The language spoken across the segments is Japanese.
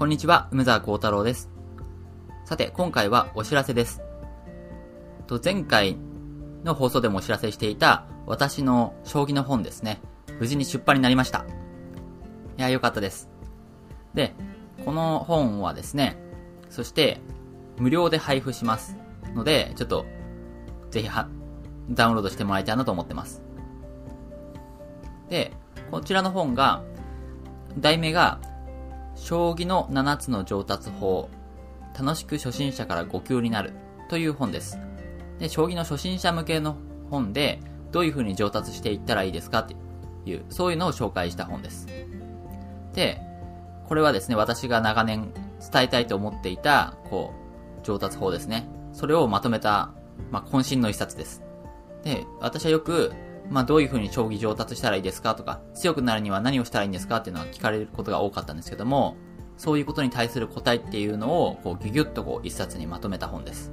こんにちは、梅沢幸太郎です。さて、今回はお知らせです。と前回の放送でもお知らせしていた私の将棋の本ですね。無事に出版になりました。いや、よかったです。で、この本はですね、そして無料で配布しますので、ちょっとぜひはダウンロードしてもらいたいなと思ってます。で、こちらの本が、題名が、将棋の7つの上達法、楽しく初心者から5級になるという本です。で、将棋の初心者向けの本で、どういう風に上達していったらいいですかっていう、そういうのを紹介した本です。で、これはですね、私が長年伝えたいと思っていた、こう、上達法ですね。それをまとめた、まあ、渾身の一冊です。で、私はよく、まあ、どういう風に将棋上達したらいいですかとか、強くなるには何をしたらいいんですかっていうのは聞かれることが多かったんですけども、そういうことに対する答えっていうのを、こう、ギュギュッとこう、一冊にまとめた本です。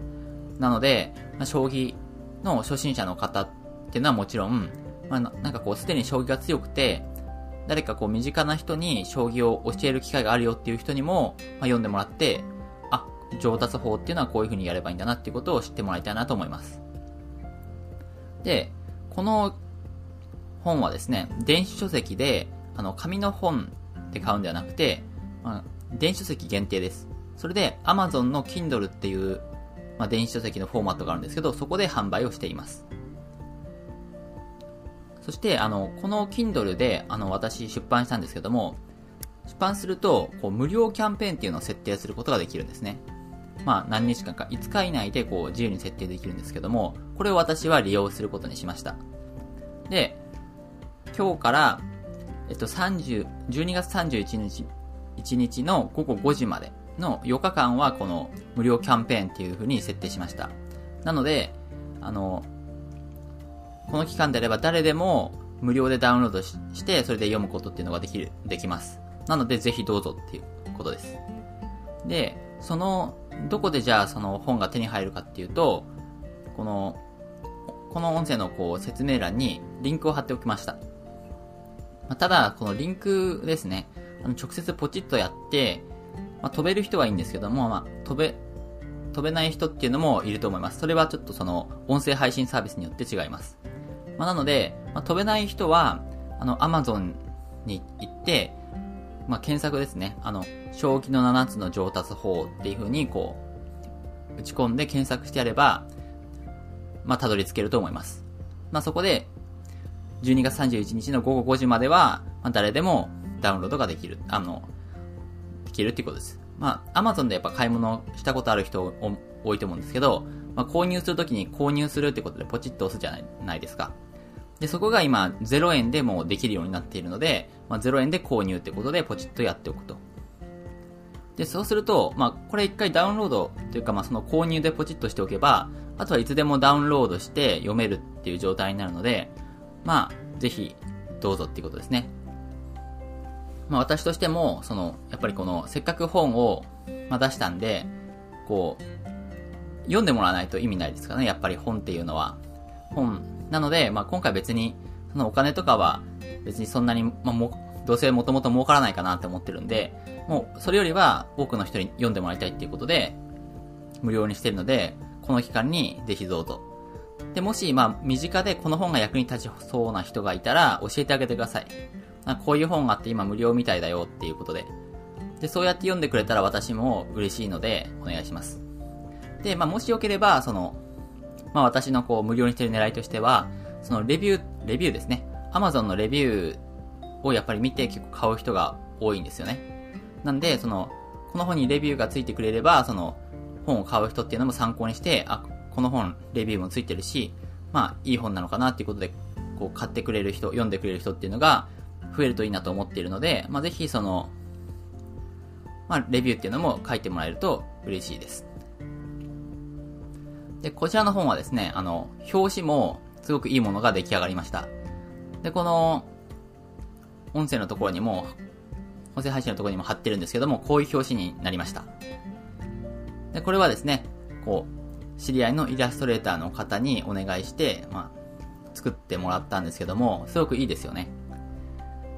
なので、まあ、将棋の初心者の方っていうのはもちろん、まあ、なんかこう、すでに将棋が強くて、誰かこう、身近な人に将棋を教える機会があるよっていう人にも、まあ、読んでもらって、あ、上達法っていうのはこういう風にやればいいんだなっていうことを知ってもらいたいなと思います。で、この本はですね、電子書籍で、あの、紙の本で買うんではなくて、まあ、電子書籍限定です。それで、Amazon の Kindle っていう、まあ、電子書籍のフォーマットがあるんですけど、そこで販売をしています。そして、あの、この Kindle で、あの、私出版したんですけども、出版すると、こう、無料キャンペーンっていうのを設定することができるんですね。まあ、何日間か、5日以内で、こう、自由に設定できるんですけども、これを私は利用することにしました。で、今日から、えっと、30、12月31日、1日の午後5時までの4日間はこの無料キャンペーンっていう風に設定しました。なので、あの、この期間であれば誰でも無料でダウンロードしして、それで読むことっていうのができる、できます。なので、ぜひどうぞっていうことです。で、その、どこでじゃあその本が手に入るかっていうと、この、この音声のこう説明欄にリンクを貼っておきました。まあ、ただ、このリンクですね、あの直接ポチッとやって、まあ、飛べる人はいいんですけども、まあ、飛べ、飛べない人っていうのもいると思います。それはちょっとその音声配信サービスによって違います。まあ、なので、まあ、飛べない人は、あの、Amazon に行って、まあ、検索ですね。あの、将棋の7つの上達法っていう風にこう、打ち込んで検索してやれば、まあ、たどり着けると思います。まあ、そこで、12月31日の午後5時までは、まあ、誰でもダウンロードができる、あの、できるっていうことです。まあ、Amazon でやっぱ買い物したことある人多いと思うんですけど、まあ、購入するときに購入するってことでポチッと押すじゃないですか。で、そこが今0円でもうできるようになっているので、まあ、0円で購入ってことでポチッとやっておくと。で、そうすると、まあ、これ一回ダウンロードというか、まあ、その購入でポチッとしておけば、あとはいつでもダウンロードして読めるっていう状態になるので、まあ、ぜひ、どうぞっていうことですね。まあ、私としても、その、やっぱりこの、せっかく本を、まあ、出したんで、こう、読んでもらわないと意味ないですからね、やっぱり本っていうのは。本、なので、まあ、今回別に、そのお金とかは、別にそんなに、まあ、も、どうせもともと儲からないかなって思ってるんで、もう、それよりは、多くの人に読んでもらいたいっていうことで、無料にしてるので、この期間にぜひどうぞ。で、もし、まあ、身近でこの本が役に立ちそうな人がいたら、教えてあげてください。こういう本があって今無料みたいだよっていうことで。で、そうやって読んでくれたら私も嬉しいので、お願いします。で、まあ、もしよければ、その、まあ、私のこう、無料にしてる狙いとしては、その、レビュー、レビューですね。Amazon のレビューをやっぱり見て結構買う人が多いんですよね。なんで、その、この本にレビューがついてくれれば、その、本を買う人っていうのも参考にして、あ、この本、レビューもついてるし、まあ、いい本なのかなっていうことで、こう、買ってくれる人、読んでくれる人っていうのが、増えるといいなと思っているので、まあ、ぜひその、まあ、レビューっていうのも書いてもらえると嬉しいです。で、こちらの本はですね、あの、表紙もすごくいいものが出来上がりました。で、この、音声のところにも、音声配信のところにも貼ってるんですけども、こういう表紙になりました。で、これはですね、こう、知り合いのイラストレーターの方にお願いして、まあ、作ってもらったんですけども、すごくいいですよね。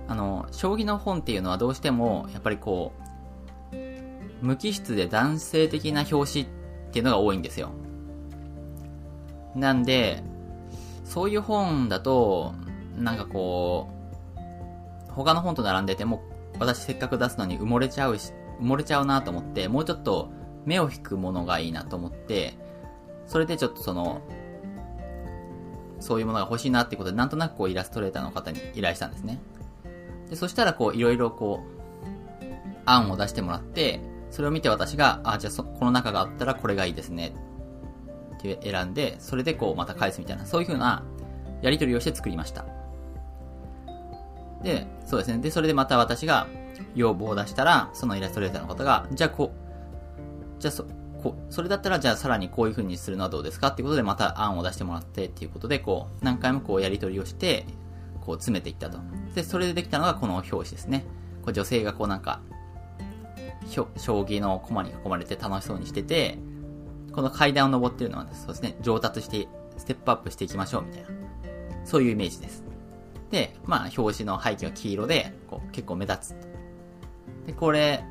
あの、将棋の本っていうのはどうしても、やっぱりこう、無機質で男性的な表紙っていうのが多いんですよ。なんで、そういう本だと、なんかこう、他の本と並んでても、私せっかく出すのに埋もれちゃうし、埋もれちゃうなと思って、もうちょっと目を引くものがいいなと思って、それでちょっとその、そういうものが欲しいなってことで、なんとなくこうイラストレーターの方に依頼したんですね。で、そしたらこう、いろいろこう、案を出してもらって、それを見て私が、あ、じゃあこの中があったらこれがいいですね。って選んで、それでこうまた返すみたいな、そういう風なやり取りをして作りました。で、そうですね。で、それでまた私が要望を出したら、そのイラストレーターの方が、じゃあこう、じゃあそ、こそれだったらじゃあさらにこういう風にするのはどうですかっていうことでまた案を出してもらってっていうことで、こう、何回もこうやり取りをして、こう詰めていったと。で、それでできたのがこの表紙ですね。こう女性がこうなんか、将棋の駒に囲まれて楽しそうにしてて、この階段を登ってるのはそうですね、上達して、ステップアップしていきましょうみたいな。そういうイメージです。で、まあ、表紙の背景は黄色で、こう、結構目立つ。で、これ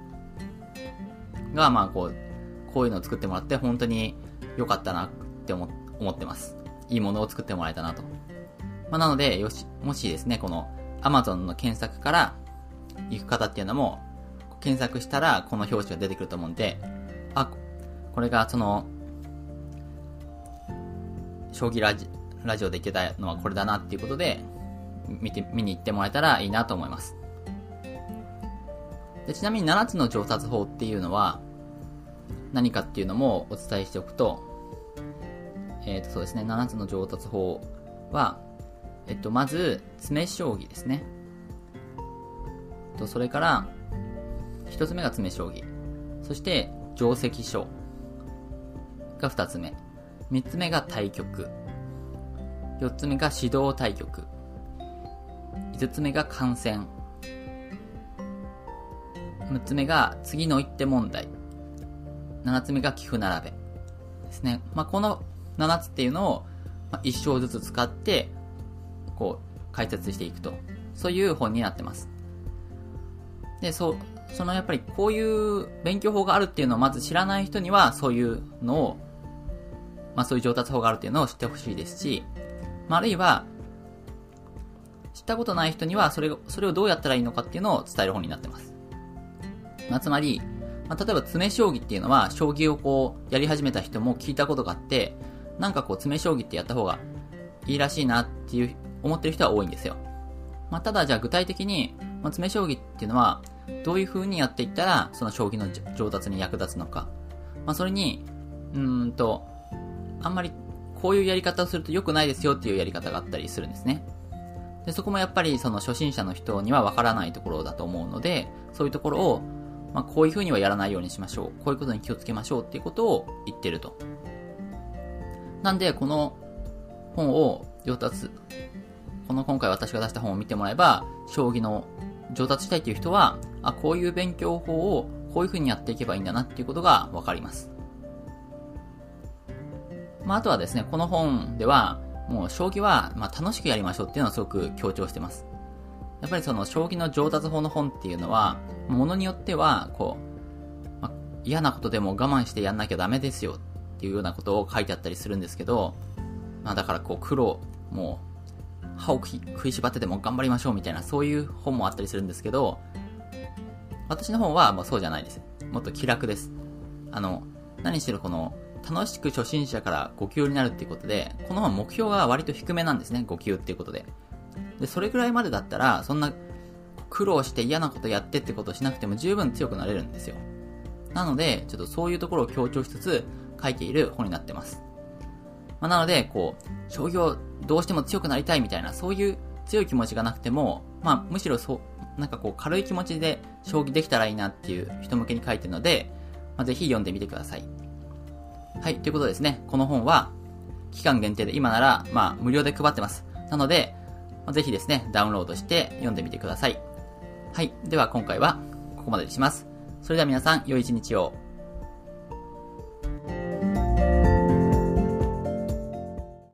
が、まあ、こう、こういうのを作ってもらって、本当に良かったなって思思ってます。いいものを作ってもらえたなと。まあ、なので、よし、もしですね、この Amazon の検索から行く方っていうのも、検索したらこの表紙が出てくると思うんで、あ、これがその、将棋ラジラジオで言ってたのはこれだなっていうことで、見て、見に行ってもらえたらいいなと思います。でちなみに7つの上達法っていうのは何かっていうのもお伝えしておくと、えっ、ー、とそうですね、7つの上達法は、えっと、まず、詰将棋ですね。と、それから、一つ目が詰将棋。そして、定石書が二つ目。三つ目が対局。四つ目が指導対局。五つ目が観戦。六つ目が次の一手問題。七つ目が寄付並べ。ですね。まあ、この七つっていうのを、まあ、一章ずつ使って、こう、解説していくと。そういう本になってます。で、そう、そのやっぱりこういう勉強法があるっていうのをまず知らない人にはそういうのを、まあそういう上達法があるっていうのを知ってほしいですし、まあ、あるいは、知ったことない人にはそれそれをどうやったらいいのかっていうのを伝える本になってます。まあ、つまり、まあ、例えば詰将棋っていうのは、将棋をこう、やり始めた人も聞いたことがあって、なんかこう、詰将棋ってやった方がいいらしいなっていう思ってる人は多いんですよ。まあ、ただじゃあ具体的に、まあ、詰将棋っていうのは、どういう風にやっていったら、その将棋の上達に役立つのか。まあ、それに、うんと、あんまりこういうやり方をすると良くないですよっていうやり方があったりするんですね。で、そこもやっぱりその初心者の人にはわからないところだと思うので、そういうところを、まあ、こういう風にはやらないようにしましょう。こういうことに気をつけましょうっていうことを言ってると。なんで、この本を上達この今回私が出した本を見てもらえば、将棋の上達したいという人は、あ、こういう勉強法をこういう風にやっていけばいいんだなっていうことがわかります。まあ、あとはですね、この本では、もう将棋は、まあ楽しくやりましょうっていうのをすごく強調してます。やっぱりその将棋の上達法の本っていうのは、ものによっては、こう、ま嫌なことでも我慢してやんなきゃダメですよっていうようなことを書いてあったりするんですけど、まあだからこう苦労、も歯を食いしばってでも頑張りましょうみたいな、そういう本もあったりするんですけど、私の本はもうそうじゃないです。もっと気楽です。あの、何しろこの、楽しく初心者から5級になるっていうことで、この本目標が割と低めなんですね、5級っていうことで。で、それぐらいまでだったら、そんな苦労して嫌なことやってってことをしなくても十分強くなれるんですよ。なので、ちょっとそういうところを強調しつつ書いている本になってます。まあ、なので、こう、将棋をどうしても強くなりたいみたいな、そういう強い気持ちがなくても、まあ、むしろそう、なんかこう、軽い気持ちで将棋できたらいいなっていう人向けに書いてるので、まあ、ぜひ読んでみてください。はい、ということですね。この本は、期間限定で今なら、まあ、無料で配ってます。なので、ぜひですね、ダウンロードして読んでみてください。はい、では今回はここまでにします。それでは皆さん、良い一日を。